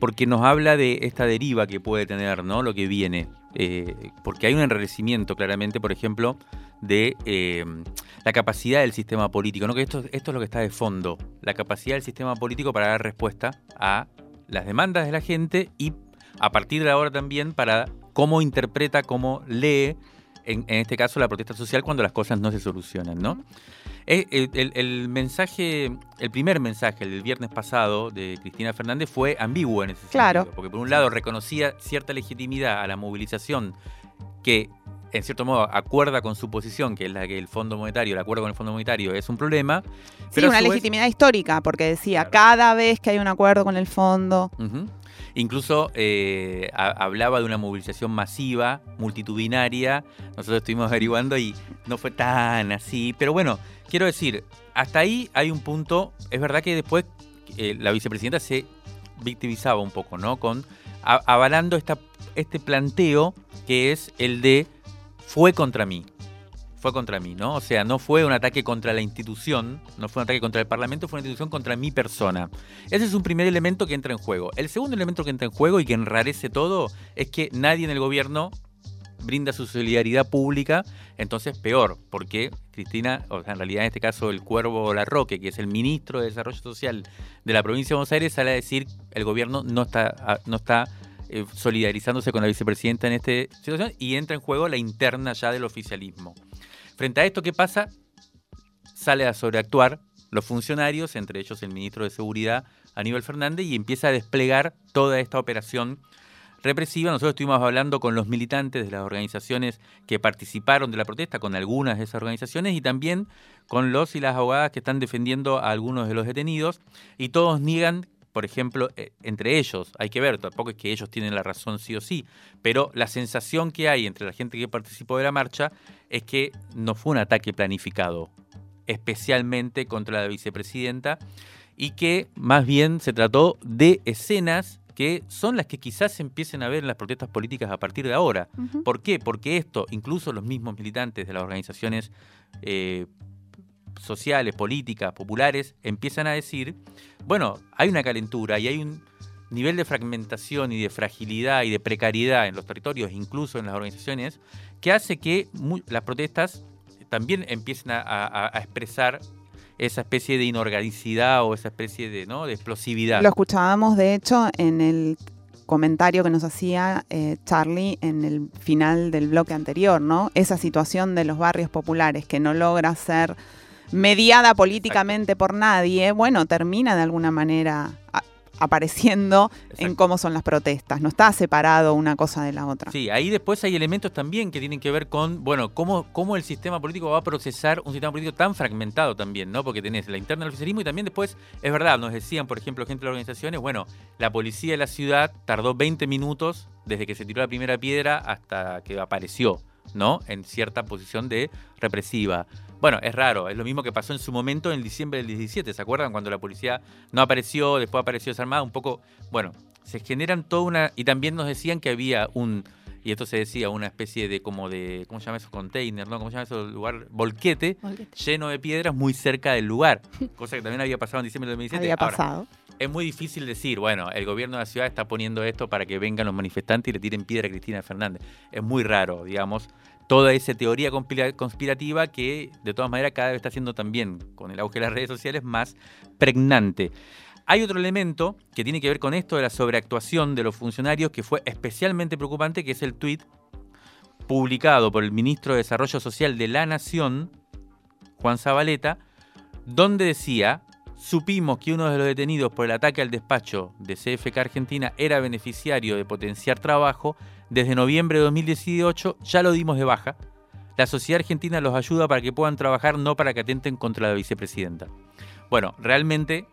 porque nos habla de esta deriva que puede tener, ¿no? Lo que viene. Eh, porque hay un enrarecimiento claramente, por ejemplo, de em, la capacidad del sistema político, ¿no? Que esto, esto es lo que está de fondo, la capacidad del sistema político para dar respuesta a las demandas de la gente y a partir de ahora también para cómo interpreta, cómo lee, en, este caso, la protesta social cuando las cosas no se solucionan, ¿no? Eh, el, mensaje, el primer mensaje del viernes pasado de Cristina Fernández fue ambiguo en ese sentido. Claro. Porque por un lado reconocía cierta legitimidad a la movilización que en cierto modo acuerda con su posición, que es la que el Fondo Monetario, el acuerdo con el Fondo Monetario es un problema. Sí, una legitimidad histórica, porque decía, cada vez que hay un acuerdo con el Fondo... Incluso eh, hablaba de una movilización masiva, multitudinaria. Nosotros estuvimos averiguando y no fue tan así. Pero bueno, quiero decir, hasta ahí hay un punto. Es verdad que después eh, la vicepresidenta se victimizaba un poco, ¿no? Con avalando esta, este planteo que es el de fue contra mí. Fue contra mí, ¿no? O sea, no fue un ataque contra la institución, no fue un ataque contra el Parlamento, fue una institución contra mi persona. Ese es un primer elemento que entra en juego. El segundo elemento que entra en juego y que enrarece todo es que nadie en el gobierno brinda su solidaridad pública, entonces peor, porque Cristina, o sea, en realidad en este caso el Cuervo Larroque, que es el ministro de Desarrollo Social de la provincia de Buenos Aires, sale a decir el gobierno no está, no está eh, solidarizándose con la vicepresidenta en esta situación y entra en juego la interna ya del oficialismo. Frente a esto, ¿qué pasa? Sale a sobreactuar los funcionarios, entre ellos el ministro de Seguridad, Aníbal Fernández, y empieza a desplegar toda esta operación represiva. Nosotros estuvimos hablando con los militantes de las organizaciones que participaron de la protesta, con algunas de esas organizaciones, y también con los y las abogadas que están defendiendo a algunos de los detenidos, y todos niegan por ejemplo, eh, entre ellos, hay que ver, tampoco es que ellos tienen la razón sí o sí, pero la sensación que hay entre la gente que participó de la marcha es que no fue un ataque planificado, especialmente contra la vicepresidenta, y que más bien se trató de escenas que son las que quizás se empiecen a ver en las protestas políticas a partir de ahora. ¿Por qué? Porque esto, incluso los mismos militantes de las organizaciones eh, sociales, políticas, populares, empiezan a decir, bueno, hay una calentura y hay un nivel de fragmentación y de fragilidad y de precariedad en los territorios, incluso en las organizaciones, que hace que las protestas también empiecen a, expresar esa especie de inorganicidad o esa especie de, ¿no? de explosividad. Lo escuchábamos, de hecho, en el comentario que nos hacía eh, Charlie en el final del bloque anterior, ¿no? Esa situación de los barrios populares que no logra ser mediada políticamente por nadie, bueno, termina de alguna manera apareciendo en cómo son las protestas, no está separado una cosa de la otra. Sí, ahí después hay elementos también que tienen que ver con, bueno, cómo, cómo el sistema político va a procesar un sistema político tan fragmentado también, ¿no? Porque tenés la interna del oficialismo y también después, es verdad, nos decían, por ejemplo, gente de las organizaciones, bueno, la policía de la ciudad tardó 20 minutos desde que se tiró la primera piedra hasta que apareció. ¿no? En cierta posición de represiva. Bueno, es raro, es lo mismo que pasó en su momento en diciembre del 17, ¿se acuerdan? Cuando la policía no apareció, después apareció desarmada, un poco, bueno, se generan toda una... Y también nos decían que había un y esto se decía una especie de como de, ¿cómo se llama eso? Container, ¿no? ¿Cómo se llama eso? Lugar, volquete, lleno de piedras muy cerca del lugar, cosa que también había pasado en diciembre del 2017. Había pasado. Es muy difícil decir, bueno, el gobierno de la ciudad está poniendo esto para que vengan los manifestantes y le tiren piedra a Cristina Fernández. Es muy raro, digamos, toda esa teoría conspirativa que de todas maneras cada vez está siendo también, con el auge de las redes sociales, más pregnante. Hay otro elemento que tiene que ver con esto de la sobreactuación de los funcionarios que fue especialmente preocupante, que es el tuit publicado por el ministro de Desarrollo Social de la Nación, Juan Zabaleta, donde decía, supimos que uno de los detenidos por el ataque al despacho de CFK Argentina era beneficiario de potenciar trabajo, desde noviembre de 2018 ya lo dimos de baja. La sociedad argentina los ayuda para que puedan trabajar, no para que atenten contra la vicepresidenta. Bueno, realmente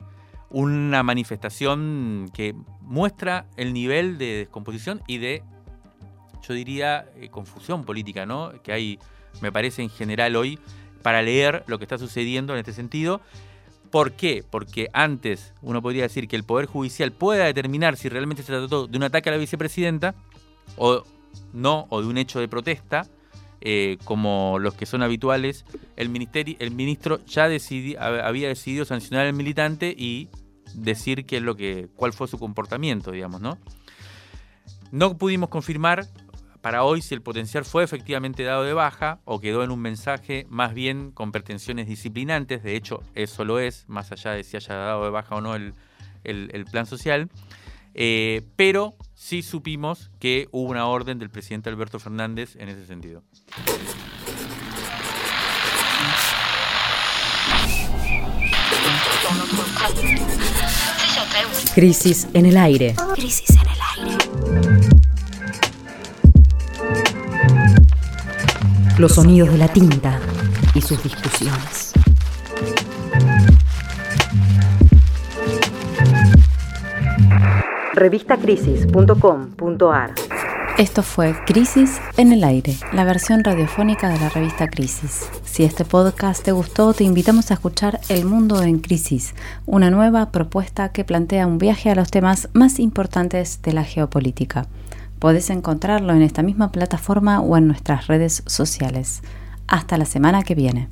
una manifestación que muestra el nivel de descomposición y de, yo diría, eh, confusión política, ¿no? Que hay, me parece, en general hoy para leer lo que está sucediendo en este sentido. ¿Por qué? Porque antes uno podría decir que el Poder Judicial pueda determinar si realmente se trató de un ataque a la vicepresidenta o no, o de un hecho de protesta, eh, como los que son habituales, el, ministerio, el ministro ya había decidido sancionar al militante y decir qué es lo que, cuál fue su comportamiento, digamos, ¿no? No pudimos confirmar para hoy si el potencial fue efectivamente dado de baja o quedó en un mensaje más bien con pretensiones disciplinantes, de hecho eso lo es, más allá de si haya dado de baja o no el, plan social, eh, pero sí supimos que hubo una orden del presidente Alberto Fernández en ese sentido. Crisis en el aire. Crisis en el aire. Los sonidos de la tinta y sus discusiones. Revistacrisis.com.ar esto fue Crisis en el aire, la versión radiofónica de la revista Crisis. Si este podcast te gustó, te invitamos a escuchar El Mundo en Crisis, una nueva propuesta que plantea un viaje a los temas más importantes de la geopolítica. Podés encontrarlo en esta misma plataforma o en nuestras redes sociales. Hasta la semana que viene.